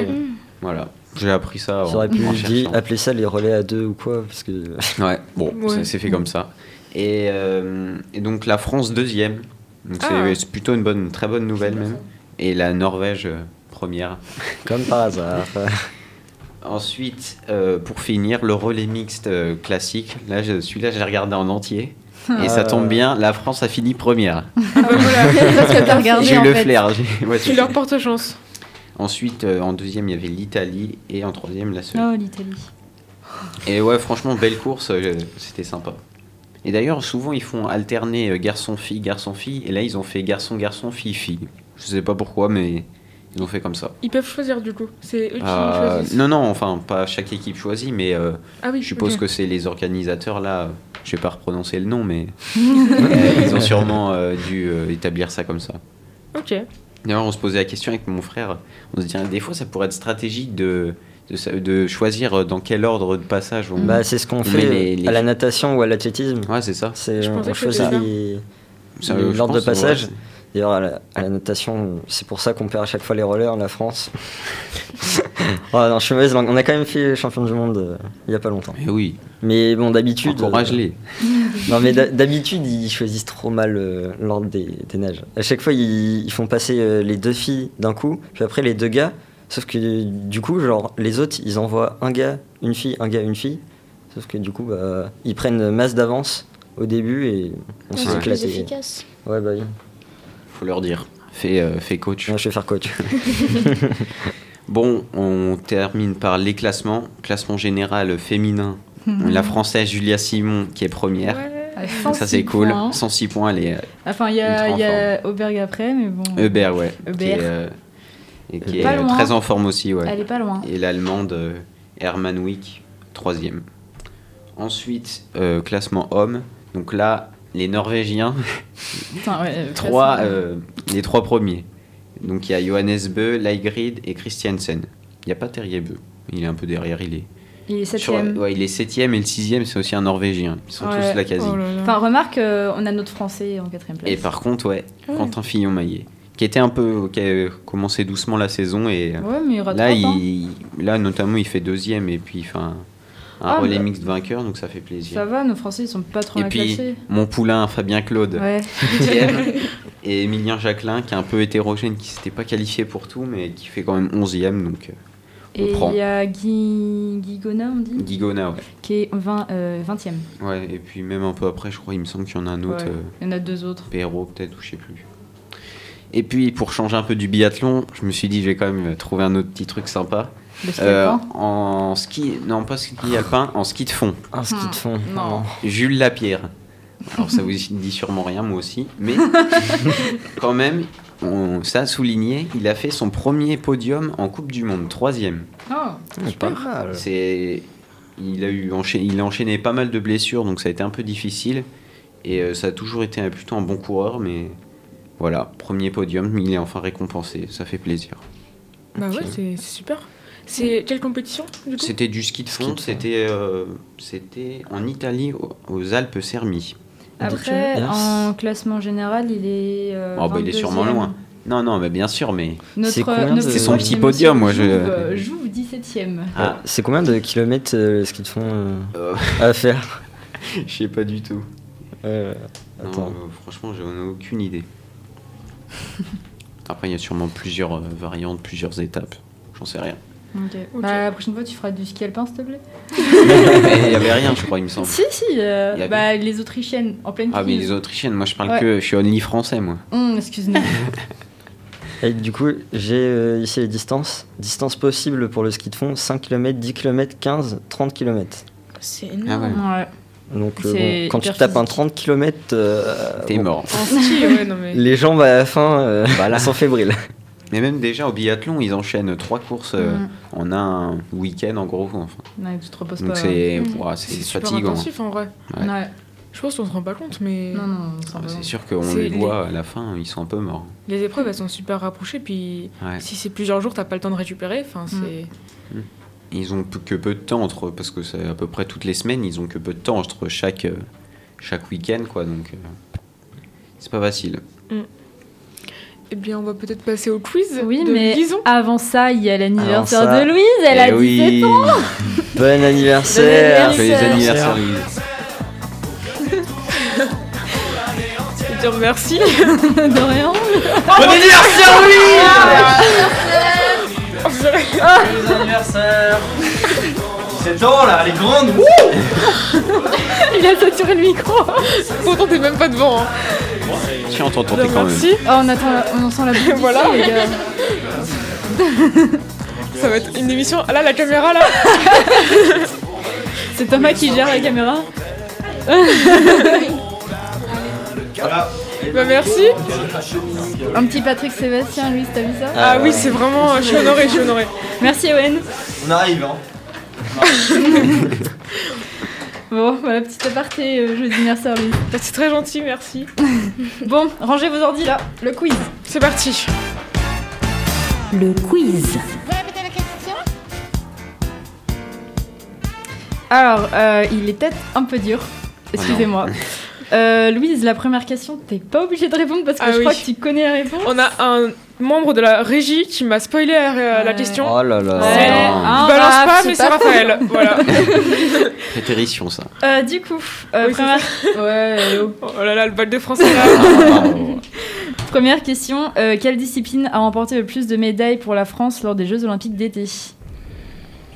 Voilà, j'ai appris ça. J'aurais pu dire- appeler ça les relais à deux ou quoi. Parce que. Ouais, bon, Ouais. c'est fait comme ça. Et, euh, et donc la France deuxième. Donc c'est Ah. c'est plutôt une bonne, une très bonne nouvelle même. Et la Norvège euh, première. Comme par hasard. [LAUGHS] Ensuite, euh, pour finir, le relais mixte euh, classique. Là, je- celui-là, j'ai regardé en entier. Et ça tombe bien, la France a fini première. Ah bah voilà, [LAUGHS] J'ai eu le fait. flair. ouais, tu leur portes chance. Ensuite, euh, en deuxième, il y avait l'Italie. Et en troisième, la Suède. Oh, l'Italie. Et ouais, franchement, belle course, euh, c'était sympa. Et d'ailleurs, souvent, ils font alterner euh, garçon-fille, garçon-fille. Et là, ils ont fait garçon-garçon, fille-fille. Je sais pas pourquoi, mais ils ont fait comme ça. Ils peuvent choisir du coup. C'est eux qui Euh, choisissent. non, non, enfin, pas chaque équipe choisit, mais euh, Ah oui, je suppose que c'est les organisateurs là. Je vais pas reprononcer le nom, mais [LAUGHS] euh, ils ont sûrement euh, dû euh, établir ça comme ça. Ok. D'ailleurs, on se posait la question avec mon frère. On se disait, des fois, ça pourrait être stratégique de, de, choisir dans quel ordre de passage on. Bah, c'est ce qu'on on fait met les- les- à la natation ou à l'athlétisme. Ouais, c'est ça. C'est, Je on pensais que choisit l'ordre de passage. D'ailleurs, à la, à la natation, c'est pour ça qu'on perd à chaque fois les rollers, la France. [LAUGHS] oh, non, je suis mauvaise langue. On a quand même fait champion du monde euh, il y a pas longtemps. Mais oui, Mais bon, d'habitude. encourage-les. Non, mais d'ha- d'habitude, ils choisissent trop mal euh, l'ordre des, des nages. À chaque fois, ils, ils font passer euh, les deux filles d'un coup, puis après les deux gars. Sauf que du coup, genre, les autres, ils envoient un gars, une fille, un gars, une fille. Sauf que du coup, bah, ils prennent masse d'avance au début et on s'est C'est plus éclaté. efficace. Ouais, bah oui. Faut leur dire. Fais, euh, fais coach. Ouais, je vais faire coach. [LAUGHS] Bon, on termine par les classements. Classement général féminin. La française Julia Simon qui est première. Donc ça 106 c'est cool. points. 106 points, elle est euh, Enfin, il y a, y Auberg après, mais bon. Ouais. Qui est, euh, et qui est très en forme aussi, ouais. Elle est pas loin. Et l'allemande Hermann Wick, troisième. Ensuite, euh, classement homme. Donc là, les Norvégiens, Putain, ouais, euh, trois, euh, les trois premiers. Donc il y a Johannes Beu, Leigrid et Christiansen. Il n'y a pas Terrier Beu. Il est un peu derrière, il est. Il est sur- septième. ouais, il est septième et le sixième, c'est aussi un Norvégien. Ils sont Ouais. tous là quasi. Oh là là. Enfin, remarque, euh, on a notre français en quatrième place. Et par contre, ouais, Ouais. Quentin Fillon-Maillet, qui était un peu, qui a commencé doucement la saison et mais il là, il, là notamment, il fait deuxième et puis fait un, un Ah, relais bah. mixte vainqueur, donc ça fait plaisir. Ça va, nos Français, ils sont pas trop et mal puis classés. mon poulain Fabien Claude, Ouais. et Emilien Jacquelin, qui est un peu hétérogène, qui s'était pas qualifié pour tout, mais qui fait quand même onzième, donc euh, Et prend. il y a Guy... Guy Gona, on dit? Guigona, ouais. Qui est 20, euh, 20e. Ouais, et puis même un peu après, je crois, il me semble qu'il y en a un autre. Ouais. euh, Il y en a deux autres. Perrault peut-être ou je sais plus. Et puis pour changer un peu du biathlon, je me suis dit je vais quand même trouver un autre petit truc sympa. Le ski Euh, alpin en ski, non pas ski alpin, en ski de fond. Un ski de fond. Non. Jules Lapierre. Alors ça vous [LAUGHS] dit sûrement rien, moi aussi, mais [LAUGHS] quand même, on, ça a souligné, il a fait son premier podium en Coupe du Monde, troisième. Oh, C'est pas mal. C'est, il a eu enchaîné, il a enchaîné pas mal de blessures, donc ça a été un peu difficile. Et euh, ça a toujours été un- plutôt un bon coureur, mais voilà, premier podium, il est enfin récompensé, ça fait plaisir. Bah ouais, c'est super. C'est quelle compétition C'était du ski de fond, c'était, euh, c'était en Italie, au- aux Alpes Sermi. Après, en classement général, il est. euh, Oh, bah, il est sûrement 22e. loin. Non, non, mais bien sûr, mais Notre, C'est de- C'est son petit podium, moi, je- Jouve, euh, Jouve 17ème. Ah. C'est combien de kilomètres euh, le ski de fond euh, Euh, [LAUGHS] à faire? Je sais pas du tout. Euh, Non, Attends. euh, franchement, j'en ai aucune idée. Après, il y a sûrement plusieurs euh, variantes, plusieurs étapes. J'en sais rien. Bah, la prochaine fois, tu feras du ski alpin, s'il te plaît. Mais il y avait rien, je crois, il me semble. Si, si. euh, avait- bah, les Autrichiennes en pleine Ah, mais les Autrichiennes, moi je parle Ouais. que. Je suis only français, moi. Hum, Excuse-moi. [LAUGHS] Et du coup, j'ai euh, ici les distances. Distance possible pour le ski de fond 5 km, 10 km, 15, 30 km. C'est Ah énorme. ouais. ouais. Donc euh, bon, quand tu tapes un physique. 30 km, T'es mort. En ski, ouais, non mais. les jambes à la fin euh, Voilà. [LAUGHS] sont fébriles. Mais même déjà au biathlon, ils enchaînent trois courses euh, Mhm. en un week-end en gros. Enfin. Ouais, tu te reposes Donc pas. c'est C'est super fatigant. intensif en vrai. Ouais. Ouais. Je pense qu'on se rend pas compte, mais Non, non, c'est Ah, C'est sûr qu'on les les- voit à la fin, ils sont un peu morts. les épreuves elles sont super rapprochées. Puis Ouais. si c'est plusieurs jours, t'as pas le temps de récupérer. Enfin, Mm. c'est. Ils ont peu- que peu de temps entre parce que c'est à peu près toutes les semaines, ils ont que peu de temps entre chaque euh, chaque week-end quoi. Donc euh, c'est pas facile. Eh bien, on va peut-être passer au quiz Oui, de mais Lison. avant ça, il y a l'anniversaire de Louise. Elle Eh a 17 oui. ans. [LAUGHS] Bon anniversaire Joyeux Anniversaire. [LAUGHS] [LAUGHS] anniversaire Louise. Je te remercie. de rien. Bon anniversaire Joyeux anniversaire 17 ans là, elle est grande Il a saturé le micro. Pourtant, t'es même pas devant. hein. Tiens, on t'entend Je te quand même. remercie. Oh, on attend, la- on sent la boutique, Voilà. les [LAUGHS] gars. Ça va être une émission. Ah là, la caméra là. [LAUGHS] C'est Thomas qui gère la caméra. [LAUGHS] Bah merci. Un petit Patrick Sébastien, Louise, t'as vu ça Ah oui, c'est vraiment. Je suis honorée, je suis honorée. Merci Owen. On arrive hein Bon, voilà, petite aparté, euh, jeudi anniversaire Louise. Bah, c'est très gentil, merci. [LAUGHS] Bon, rangez vos ordi là, le quiz. C'est parti. Le quiz. Alors, euh, il est peut-être un peu dur. Excusez-moi. [LAUGHS] Euh, Louise, la première question, t'es pas obligée de répondre parce que Ah je oui. crois que tu connais la réponse. On a un membre de la régie qui m'a spoilé la, la Ouais. question. Oh là là C'est- non. Ah, Je balance bah, pas, mais c'est Raphaël. Voilà. [LAUGHS] Prétérition ça. Euh, du coup, euh, Oui, première... [LAUGHS] Ouais, oh. Oh là là, le bal de français là. [LAUGHS] première question. euh, quelle discipline a remporté le plus de médailles pour la France lors des Jeux Olympiques d'été?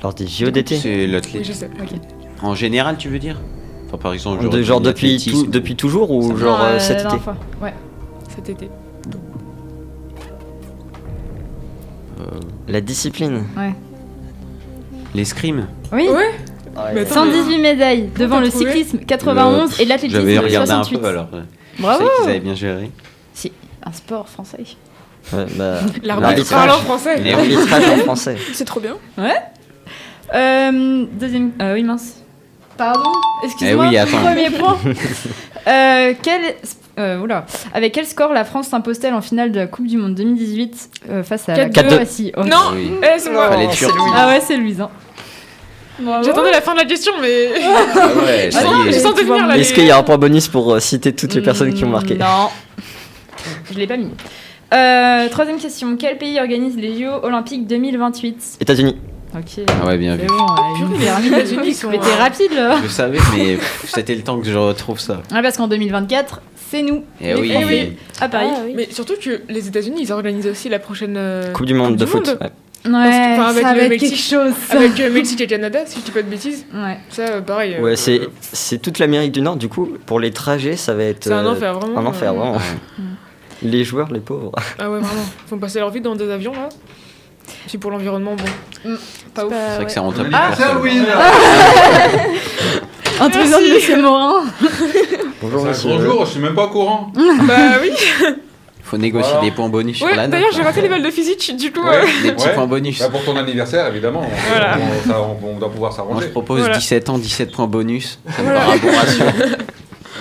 Lors des JO d'été C'est Oui, l'athlétisme. Ok. En général, tu veux dire? Enfin, par exemple, De- Genre depuis, tout- depuis toujours ou Ça- genre euh, euh, cet la été? fois. Ouais. Cet été. La discipline L'escrime Oui, Ouais. Mais attends, 118 médailles devant le trouvé cyclisme 91 et l'athlétisme J'avais regardé 68. un peu alors. euh, Bravo Je sais qu'ils avaient bien géré. C'est un sport français. Ouais, bah, [LAUGHS] L'arbitre parle en français. Les- [LAUGHS] L'arbitrage en français. C'est trop bien. Euh, deuxième. Euh, oui, mince. Pardon Excuse-moi. Eh oui, attends. Premier point. [LAUGHS] Euh, quel. Euh, oula. Avec quel score la France s'impose-t-elle en finale de la Coupe du Monde 2018 euh, face à la 4-2. Croatie Oh. Non, Oui. eh, c'est moi. Oh, c'est. Ah ouais, c'est Louise. Hein. J'attendais la fin de la question, mais. Ah ouais, [LAUGHS] ça Attends, y Je est. sens venir là. Est-ce les- qu'il y a un point bonus pour euh, citer toutes les personnes qui ont marqué Mm, Non. Je l'ai pas mis. Euh, troisième question. Quel pays organise les JO Olympiques 2028 États-Unis. Ok. Ah ouais, bien vu. bon, ouais, les États-Unis, sont, Mais t'es rapide là Je savais, mais c'était le temps que je retrouve ça. Ouais, parce qu'en 2024, c'est nous. Eh les oui. Français, à Paris. Ah, oui. Mais surtout que les États-Unis, ils organisent aussi la prochaine euh, Coupe du monde Coupe de du foot. Monde. ouais. Ouais, enfin, avec ça le va être Mexique. quelque chose. ça. avec euh, Mexique et Canada, si je dis pas de bêtises. Ouais. Ça, euh, pareil. euh, Ouais, c'est euh, c'est toute l'Amérique du Nord. Du coup, pour les trajets, ça va être C'est un enfer, vraiment. un enfer, euh, vraiment. [LAUGHS] Les joueurs, les pauvres. Ah ouais, vraiment. Ils font passer leur vie dans des avions, là. Si pour l'environnement, bon. Pas ouf. Bah, C'est vrai ouais. que c'est rentable. Ah. Louise Introduire de Monsieur Morin. Bonjour, C'est un monsieur. gros jour, je suis même pas au courant. [LAUGHS] bah oui. Faut négocier Voilà. des points bonus sur Ouais, la d'ailleurs, j'ai raté les balles de physique, du coup. Ouais. euh, Des petits Ouais. points bonus. Bah, pour ton anniversaire, évidemment, [LAUGHS] on, Voilà. on- ça, on- on doit pouvoir Moi, je s'arranger. propose Voilà. 17 ans, 17 points bonus. Ça me paraît. [LAUGHS]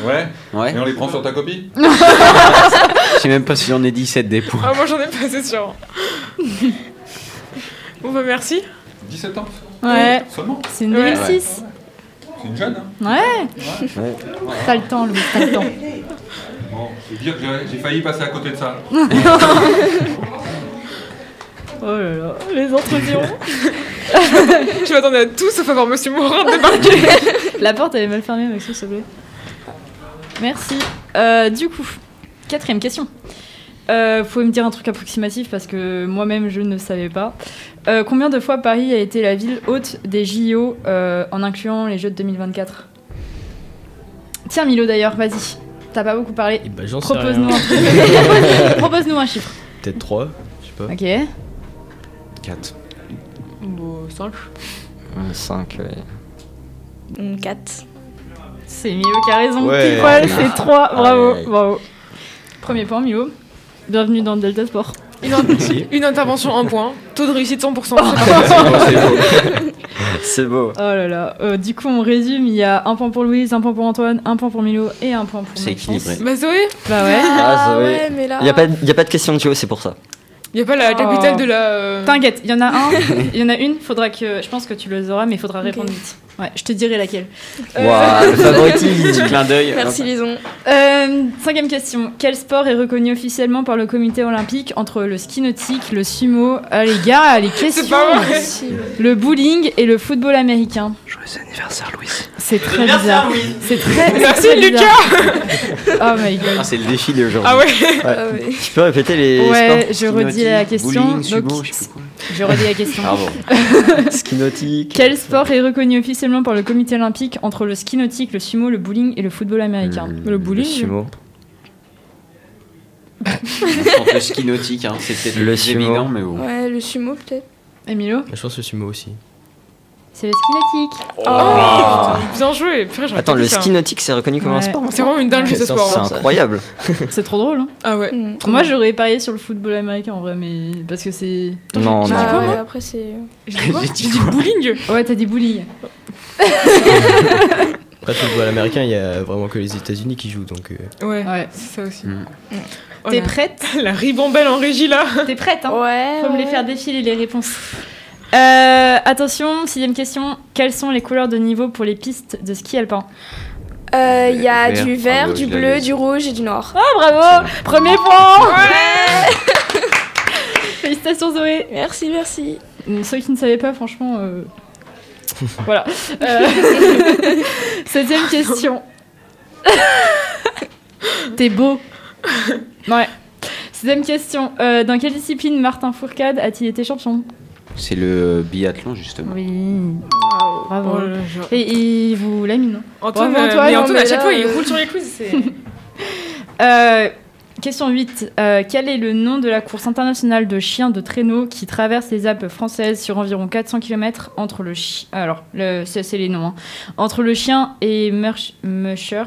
Ouais. Ouais. Et on les prend sur ta copie Je sais même pas si j'en ai 17 des points. Ah, moi, j'en ai pas, c'est sûr. bon, bah merci. 17 ans Ouais. Seulement C'est une Ouais. 2006. C'est une jeune, hein Ouais. Ouais. [LAUGHS] T'as le temps, Louis, t'as le temps. Bon, je veux dire que j'ai- failli passer à côté de ça. [LAUGHS] Oh là là, les intrusions. [LAUGHS] Je m'attendais à tout sauf à voir Monsieur Morin débarquer. La porte elle est mal fermée, Maxou, s'il te plaît. Merci. Euh, du coup, quatrième question. Euh, vous pouvez me dire un truc approximatif parce que moi-même je ne savais pas. Euh, combien de fois Paris a été la ville hôte des JO euh, en incluant les Jeux de 2024 Tiens Milo d'ailleurs, vas-y. T'as pas beaucoup parlé. Eh ben, Propose-nous rien. un truc. [LAUGHS] Propose-nous un chiffre. Peut-être 3, je sais pas. Ok. 4. Bon, 5. 5, ouais. 4. C'est Milo qui a raison. Ouais. Pile poil, c'est 3. Bravo, bravo. Premier point, Milo. Bienvenue dans Delta Sport. Une, [LAUGHS] une intervention, un point. Taux de réussite 100%. [LAUGHS] [LAUGHS] C'est beau. Oh là là. Euh, du coup, on résume. Il y a un point pour Louise, un point pour Antoine, un point pour Milo et un point pour C'est équilibré. bah, Zoé, Bah ouais. Ah, Zoé. ouais, mais là. Il n'y a, pas de- y a pas de question de géo, c'est pour ça. y a pas la capitale Oh. de la. euh, T'inquiète, il y en a un, il y en a une. Faudra que, je pense que tu les auras, mais il faudra répondre vite. Ouais, je te dirai laquelle. Euh, Waouh, le favoritisme. [LAUGHS] Petit clin d'œil. Merci, Lison. Euh, cinquième question. Quel sport est reconnu officiellement par le comité olympique entre le ski nautique, le sumo? Ah les gars, les questions pas vrai. Le bowling et le football américain. Joyeux anniversaire, Louise. C'est très bizarre. C'est très, Merci, très Lucas. Oh my god. Ah, c'est le défilé aujourd'hui. Ah ouais. Ah ouais. Tu peux répéter les Ouais, je redis la question. bowling, Donc, sumo, je sais pas quoi. je redis la question. [LAUGHS] Ski nautique. Quel sport est reconnu officiellement par le comité olympique entre le ski nautique, le sumo, le bowling et le football américain Le bowling. sumo. [LAUGHS] Entre le ski nautique, hein, c'est peut-être Le le sumo. évident, mais bon. Ouais, le sumo peut-être. Emilio Je pense le sumo aussi. C'est le ski nautique. Oh, bien joué. Purée, Attends, le ski nautique, c'est reconnu comme un sport C'est vraiment une dinguerie ce sport. C'est hein. incroyable. [LAUGHS] C'est trop drôle. Hein Ah ouais. Mm. Moi, j'aurais parié sur le football américain en vrai, mais parce que c'est. Non, non. dit quoi, Ah, ouais, après c'est. J'ai dit [LAUGHS] dit bowling. Ouais, t'as dit bowling. [LAUGHS] Après, le football américain, il y a vraiment que les États-Unis qui jouent, donc. euh, Ouais, Ouais. c'est ça aussi. Mm. Oh, T'es la- prête? La ribambelle en régie là. T'es prête, hein? Ouais. Faut me les faire défiler les réponses. Euh, attention, sixième question. Quelles sont les couleurs de niveau pour les pistes de ski alpin? Euh, Il y a Vert. du vert, du bleu, du rouge et du noir. Ah, bravo Premier point [LAUGHS] Félicitations Zoé Merci, merci. Ceux qui ne savaient pas, franchement... euh, [LAUGHS] voilà. Euh, [LAUGHS] Septième question. [LAUGHS] T'es beau. Ouais. Septième question. Euh, dans quelle discipline Martin Fourcade a-t-il été champion? C'est le biathlon, justement. Oui. Oh Bravo. là, je- Et il vous l'a mis, non? Antoine, Bravo, euh, Antoine. mais Antoine, mais à chaque là, fois, il roule sur les quiz. Euh, question 8. Euh, quel est le nom de la course internationale de chiens de traîneau qui traverse les Alpes françaises sur environ 400 km entre le chi- Alors, le, c'est, c'est les noms. hein. Entre le chien et Merch- Musher,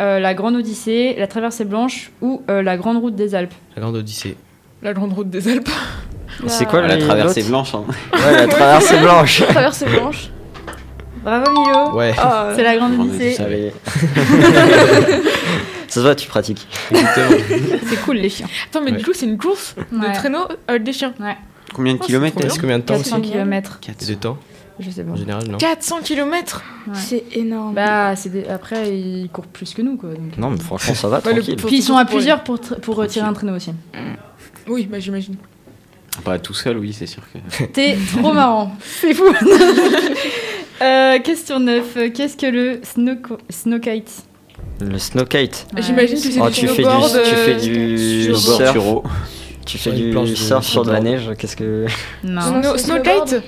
euh, la Grande Odyssée, la Traversée Blanche ou euh, la Grande Route des Alpes? La grande Odyssée. La grande route des Alpes. [LAUGHS] C'est quoi La traversée blanche. Hein? [LAUGHS] Ouais, la traversée [LAUGHS] blanche. Traversée blanche. Bravo Milo Ouais. Ah, C'est la Grande Grande Odyssée. Ça se voit, tu pratiques. [LAUGHS] C'est cool les chiens. Attends, mais Ouais. du coup, c'est une course Ouais. de traîneau avec des chiens. Combien de Oh, kilomètres. C'est combien de temps 400 aussi km. Quatre. De temps Je sais pas. En général, non 400 km Ouais. C'est énorme. Bah, c'est des- après, ils courent plus que nous quoi. donc. Non, mais franchement, ça va, Ouais, le- tranquille. Puis ils sont à plusieurs pour, tra- pour euh, tirer un traîneau aussi. Oui, bah j'imagine. Pas tout seul, oui, c'est sûr que. [LAUGHS] T'es trop marrant. C'est fou. [LAUGHS] Euh, question 9. Qu'est-ce que le snowco- snowkite Le snowkite. J'imagine que c'est Oh, du tu fais du, snowboard, tu fais euh, du sur- surf. sur eau. Tu fais du surf sur de la neige. Qu'est-ce que. Non. Snow, snowkite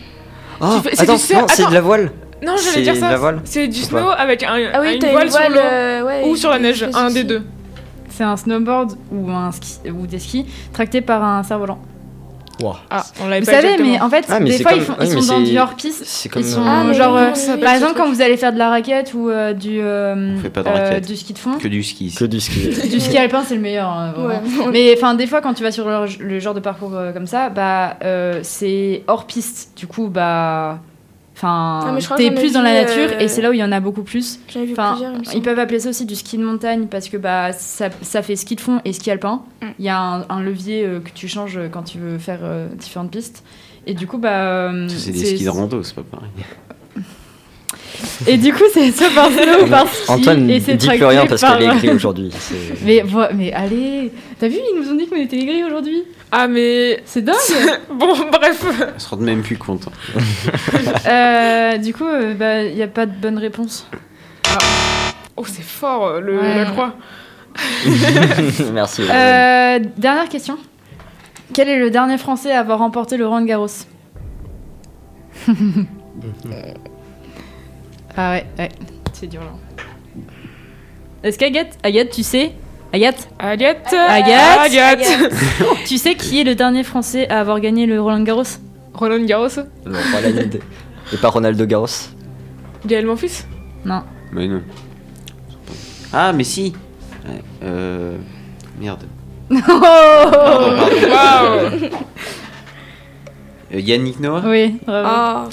Oh, fais- c'est attends, du surf- non, c'est attends. de la voile. Non, C'est j'allais dire de ça. la voile C'est du snow avec un, Ah oui, une t'as voile, une voile sur l'eau euh, ouais, ou sur la neige, un des deux. C'est un snowboard ou, un ski, ou des skis tractés par un cerf-volant. Ah, on l'avait Vous pas savez, exactement. mais en fait, Ah, mais des fois, comme- ils, font- oui, ils mais sont dans du hors-piste. C'est Ils comme. sont Ah, mais genre, euh, on s'appelle par exemple, quand vous allez faire de la raquette ou euh, du, euh, On fait pas de euh, raquette. du ski de fond. Que du ski. Que du ski. [LAUGHS] Du ski alpin, c'est le meilleur. hein. Ouais. Mais enfin, des fois, quand tu vas sur le, le genre de parcours euh, comme ça, bah, euh, c'est hors piste. Du coup, bah, Ah, enfin, crois t'es plus dans la nature euh, et c'est là où il y en a beaucoup plus. Vu Enfin, ils peuvent appeler ça aussi du ski de montagne parce que bah ça, ça fait ski de fond et ski alpin. Mm. Il y a un, un levier euh, que tu changes quand tu veux faire euh, différentes pistes. Et du coup, bah. euh, C'est des skis de rando, c'est pas pareil. Et du coup, c'est soit par snow ou par ski. Antoine, et c'est dis plus rien parce par- qu'elle est gris aujourd'hui. [LAUGHS] Mais, mais allez, t'as vu, ils nous ont dit qu'on était les gris aujourd'hui. Ah, mais. C'est dingue. [LAUGHS] bon, bref. On se rend même plus compte. hein. [LAUGHS] Euh, du coup, il bah, n'y a pas de bonne réponse. Oh, c'est fort, euh, le, Ouais. la croix. Merci. Euh, dernière question. Quel est le dernier Français à avoir remporté le Roland Garros? Ah ouais, ouais, c'est dur là. Est-ce qu'Agathe, Agathe, tu sais? Agathe? Agathe Agathe, Agathe [LAUGHS] Tu sais qui est le dernier Français à avoir gagné le Roland Garros? Roland Garros? Non, pas la. Et pas Ronaldo Garros. Gaël Monfils? Non. Mais non. Ah, mais si. Ouais, euh... Merde. [LAUGHS] Oh Pardon, pardon. Waouh Euh, Yannick Noah? Oui, bravo. Ah,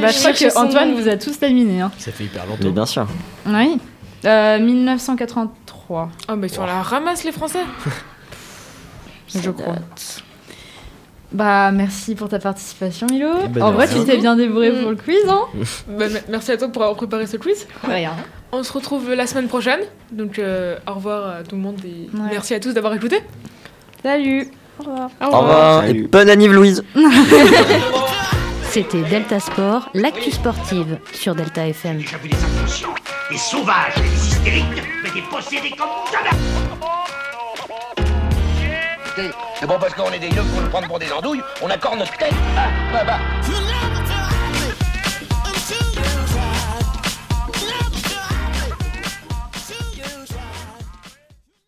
bah, je crois que Antoine vous a tous éliminé. Hein. Ça fait hyper Mais longtemps. bien sûr. Oui. Euh, 1983, Ah, mais ils sont à la ramasse, les Français je crois. Bah, merci pour ta participation, Milo. Eh ben, en vrai, tu t'es bien débrouillé Mm. pour le quiz, hein [LAUGHS] Bah, me- Merci à toi pour avoir préparé ce quiz. Rien. On se retrouve la semaine prochaine. Donc, euh, au revoir à tout le monde et Ouais. merci à tous d'avoir écouté. Salut Au revoir. Au Au revoir. Et bonne anniv Louise. [LAUGHS] C'était Delta Sport, l'actu sportive sur Delta FM. J'ai vu des inconscients, des sauvages, des hystériques, mais des possédés comme jamais. C'est bon parce qu'on est des yeux pour nous prendre pour des andouilles, on accorde notre tête. Ah, bah, bah.